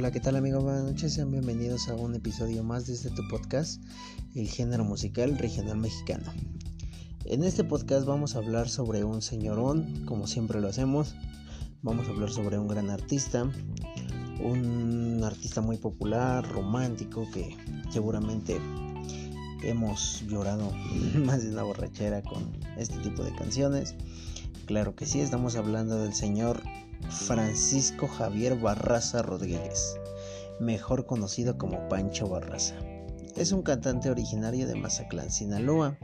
Hola, ¿qué tal amigos? Buenas noches, sean bienvenidos a un episodio más de este tu podcast, el género musical regional mexicano. En este podcast vamos a hablar sobre un señorón, como siempre lo hacemos. Vamos a hablar sobre un gran artista, un artista muy popular, romántico, que seguramente hemos llorado más de una borrachera con este tipo de canciones. Claro que sí, estamos hablando del señor Francisco Javier Barraza Rodríguez, mejor conocido como Pancho Barraza. Es un cantante originario de Mazatlán, Sinaloa.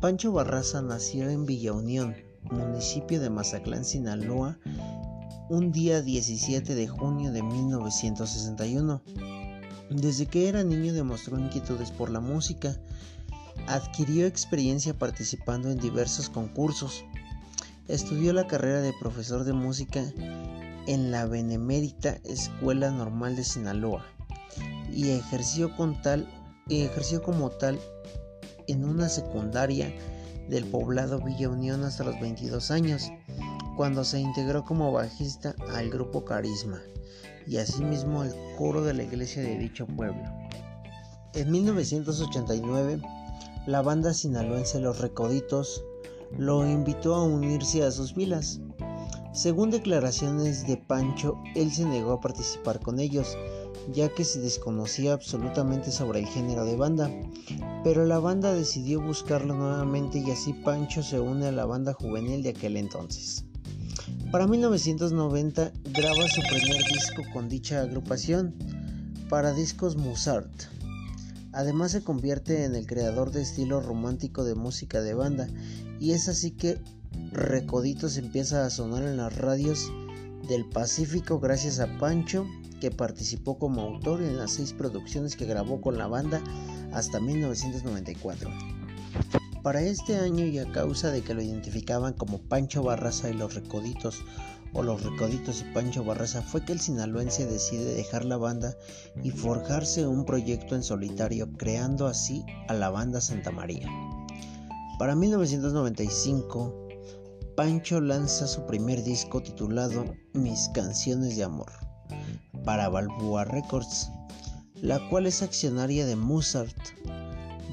Pancho Barraza nació en Villa Unión, municipio de Mazatlán, Sinaloa, un día 17 de junio de 1961. Desde que era niño demostró inquietudes por la música. Adquirió experiencia participando en diversos concursos. Estudió la carrera de profesor de música en la Benemérita Escuela Normal de Sinaloa y ejerció, como tal en una secundaria del poblado Villa Unión hasta los 22 años, cuando se integró como bajista al grupo Carisma y asimismo al coro de la iglesia de dicho pueblo. En 1989, la banda sinaloense Los Recoditos lo invitó a unirse a sus filas. Según declaraciones de Pancho, él se negó a participar con ellos, ya que se desconocía absolutamente sobre el género de banda, pero la banda decidió buscarlo nuevamente y así Pancho se une a la banda juvenil de aquel entonces. Para 1990 graba su primer disco con dicha agrupación, para discos Mozart. Además se convierte en el creador de estilo romántico de música de banda y es así que Recoditos empieza a sonar en las radios del Pacífico gracias a Pancho que participó como autor en las seis producciones que grabó con la banda hasta 1994. Para este año y a causa de que lo identificaban como Pancho Barraza y los Recoditos o los Recoditos y Pancho Barraza fue que el sinaloense decide dejar la banda y forjarse un proyecto en solitario, creando así a la banda Santa María. Para 1995, Pancho lanza su primer disco titulado Mis canciones de amor para Balboa Records, la cual es accionaria de Mozart.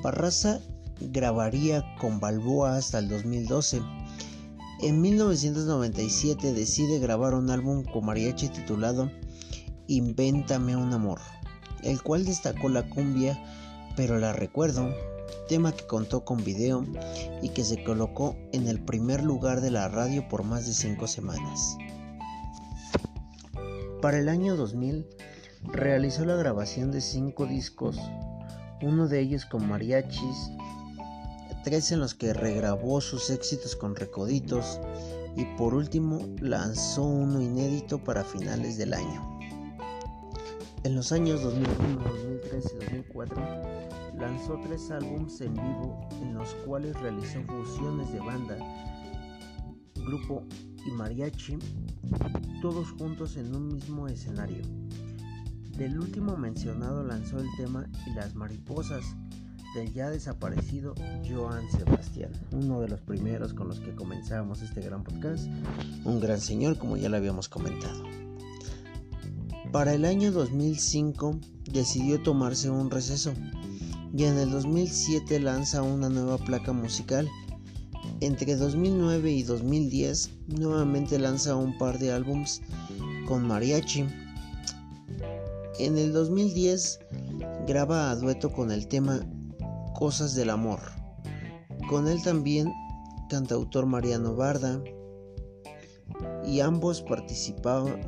Barraza grabaría con Balboa hasta el 2012 en 1997 decide grabar un álbum con mariachi titulado Invéntame un amor, el cual destacó la cumbia, pero la recuerdo, tema que contó con video y que se colocó en el primer lugar de la radio por más de 5 semanas. Para el año 2000 realizó la grabación de 5 discos, uno de ellos con mariachis, tres en los que regrabó sus éxitos con Recoditos y por último lanzó uno inédito para finales del año. En los años 2001, 2003 y 2004 lanzó tres álbumes en vivo en los cuales realizó fusiones de banda, grupo y mariachi, todos juntos en un mismo escenario. Del último mencionado lanzó el tema Y las mariposas, del ya desaparecido Joan Sebastián, uno de los primeros con los que comenzamos este gran podcast, un gran señor como ya lo habíamos comentado. Para el año 2005 decidió tomarse un receso y en el 2007 lanza una nueva placa musical. Entre 2009 y 2010 nuevamente lanza un par de álbums con mariachi. En el 2010 graba a dueto con el tema Cosas del Amor. Con él también cantautor Mariano Barda y ambos,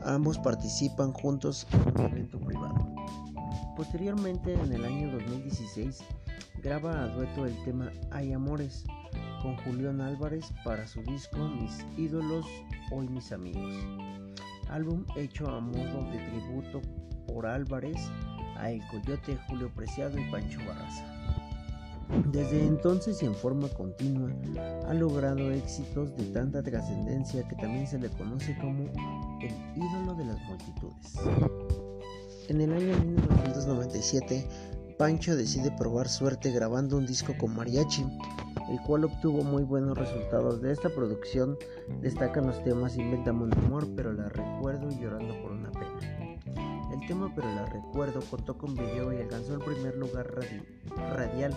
ambos participan juntos en un evento privado. Posteriormente, en el año 2016, graba a dueto el tema Hay Amores con Julián Álvarez para su disco Mis ídolos, hoy mis amigos. Álbum hecho a modo de tributo por Álvarez a El Coyote, Julio Preciado y Pancho Barraza. Desde entonces y en forma continua ha logrado éxitos de tanta trascendencia que también se le conoce como el ídolo de las multitudes. En el año 1997, Pancho decide probar suerte grabando un disco con mariachi el cual obtuvo muy buenos resultados. De esta producción destacan los temas Inventamos un amor, pero la recuerdo y llorando por una pena. El tema Pero la recuerdo contó con video y alcanzó el primer lugar radial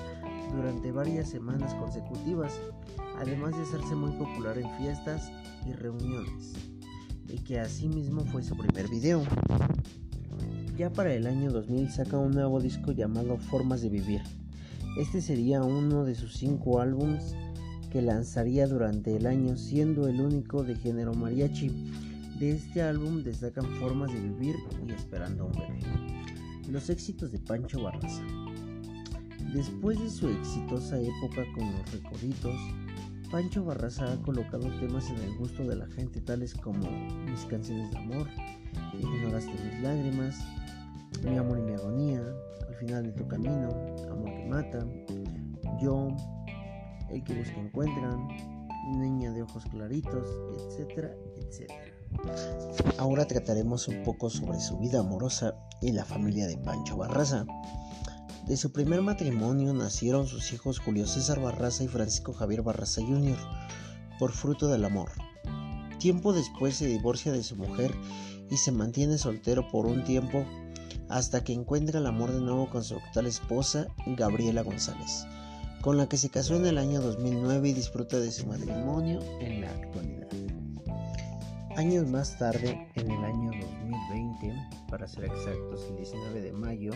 durante varias semanas consecutivas, además de hacerse muy popular en fiestas y reuniones, y que asimismo fue su primer video. Ya para el año 2000 saca un nuevo disco llamado Formas de Vivir. Este sería uno de sus cinco álbums que lanzaría durante el año, siendo el único de género mariachi. De este álbum destacan Formas de Vivir y Esperando a un bebé. Los éxitos de Pancho Barraza. Después de su exitosa época con los recorridos, Pancho Barraza ha colocado temas en el gusto de la gente tales como Mis canciones de amor, Ignoraste mis lágrimas, Mi amor y mi agonía, Al final de tu camino, Amor que mata, Yo, El que busca encuentran, Niña de ojos claritos, etcétera, etcétera. Ahora trataremos un poco sobre su vida amorosa y la familia de Pancho Barraza. De su primer matrimonio nacieron sus hijos Julio César Barraza y Francisco Javier Barraza Jr., por fruto del amor. Tiempo después se divorcia de su mujer y se mantiene soltero por un tiempo hasta que encuentra el amor de nuevo con su actual esposa, Gabriela González, con la que se casó en el año 2009 y disfruta de su matrimonio en la actualidad. Años más tarde, en el año 2020, para ser exactos el 19 de mayo,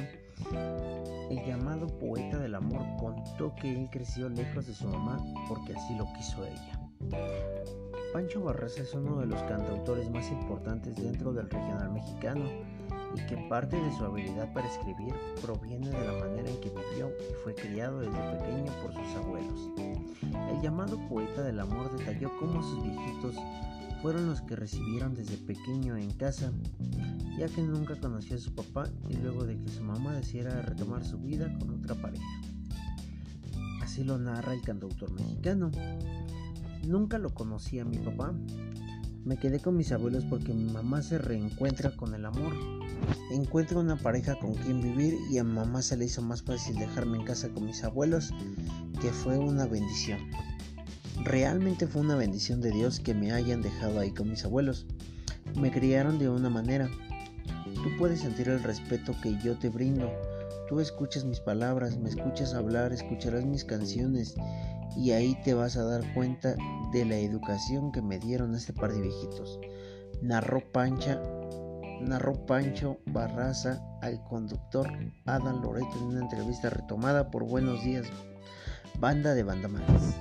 el llamado poeta del amor contó que él creció lejos de su mamá porque así lo quiso ella. Pancho Barraza es uno de los cantautores más importantes dentro del regional mexicano y que parte de su habilidad para escribir proviene de la manera en que vivió y fue criado desde pequeño por sus abuelos. El llamado poeta del amor detalló cómo sus viejitos fueron los que recibieron desde pequeño en casa, ya que nunca conoció a su papá y luego de que su mamá decidiera retomar su vida con otra pareja. Así lo narra el cantautor mexicano. Nunca lo conocí a mi papá. Me quedé con mis abuelos porque mi mamá se reencuentra con el amor. Encuentra una pareja con quien vivir y a mi mamá se le hizo más fácil dejarme en casa con mis abuelos, que fue una bendición. Realmente fue una bendición de Dios que me hayan dejado ahí con mis abuelos. Me criaron de una manera. Tú puedes sentir el respeto que yo te brindo. Tú escuchas mis palabras, me escuchas hablar, escucharás mis canciones y ahí te vas a dar cuenta de la educación que me dieron este par de viejitos. Narró Pancha, narró Pancho Barraza al conductor Adam Loreto en una entrevista retomada por Buenos Días, banda de bandamanes.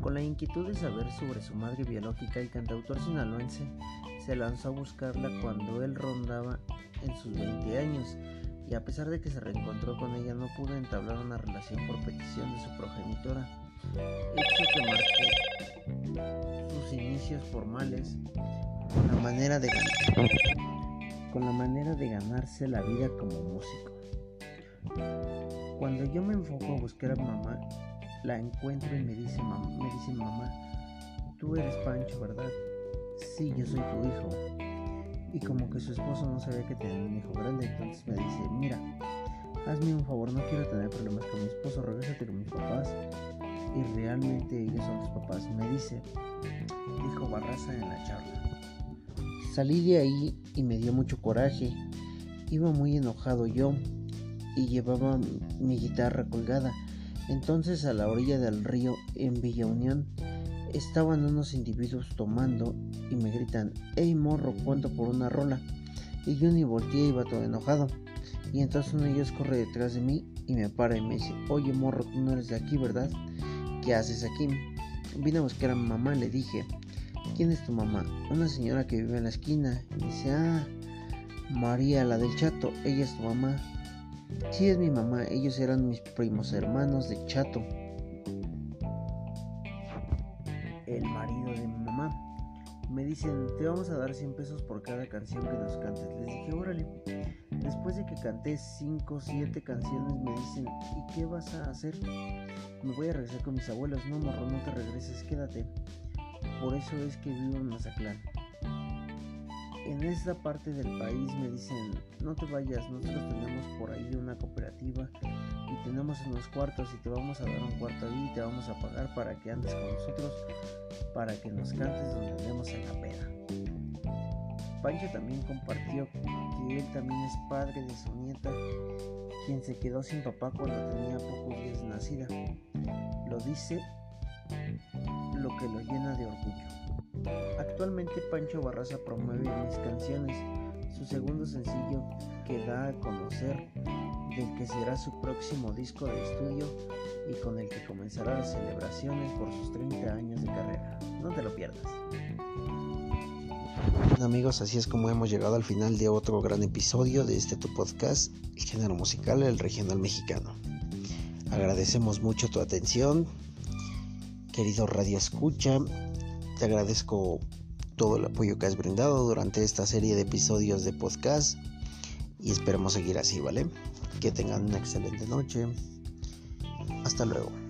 Con la inquietud de saber sobre su madre biológica, el cantautor sinaloense se lanzó a buscarla cuando él rondaba en sus 20 años y a pesar de que se reencontró con ella no pudo entablar una relación por petición de su progenitora, hecho que marcó sus inicios formales con la manera de con la manera de ganarse la vida como músico. Cuando yo me enfoco a buscar a mamá, la encuentro y me dice, mamá, me dice mamá, tú eres Pancho, ¿verdad? Sí, yo soy tu hijo. Y como que su esposo no sabía que tenía un hijo grande, entonces me dice, mira, hazme un favor, no quiero tener problemas con mi esposo, regresate con mis papás. Y realmente ellos son tus papás. Me dice, dijo Barraza en la charla. Salí de ahí y me dio mucho coraje. Iba muy enojado yo y llevaba mi guitarra colgada. Entonces a la orilla del río en Villa Unión estaban unos individuos tomando y me gritan, hey morro, cuento por una rola. Y yo ni volteé y iba todo enojado. Y entonces uno de ellos corre detrás de mí y me para y me dice, oye morro, tú no eres de aquí, ¿verdad? ¿Qué haces aquí? Vine a buscar a mi mamá, le dije, ¿quién es tu mamá? Una señora que vive en la esquina. Y dice, ah, María, la del chato, ella es tu mamá. Sí, es mi mamá, ellos eran mis primos hermanos de Chato. Dicen, te vamos a dar 100 pesos por cada canción que nos cantes. Les dije, órale. Después de que canté 5 o 7 canciones, me dicen, ¿y qué vas a hacer? Me voy a regresar con mis abuelos. No, morro, no te regreses, quédate. Por eso es que vivo en Mazatlán. en esta parte del país me dicen, no te vayas, nosotros tenemos por ahí una cooperativa y tenemos unos cuartos y te vamos a dar un cuarto ahí y te vamos a pagar para que andes con nosotros, para que nos cantes donde andemos en la. Pancho también compartió que él también es padre de su nieta, quien se quedó sin papá cuando tenía pocos días nacida. Lo dice lo que lo llena de orgullo. Actualmente Pancho Barraza promueve mis canciones, su segundo sencillo que da a conocer del que será su próximo disco de estudio y con el que comenzará las celebraciones por sus 30 años de carrera. No te lo pierdas. Amigos, así es como hemos llegado al final de otro gran episodio de este tu podcast, el género musical, el regional mexicano. Agradecemos mucho tu atención, querido Radio Escucha. Te agradezco todo el apoyo que has brindado durante esta serie de episodios de podcast y esperemos seguir así, ¿vale? Que tengan una excelente noche. Hasta luego.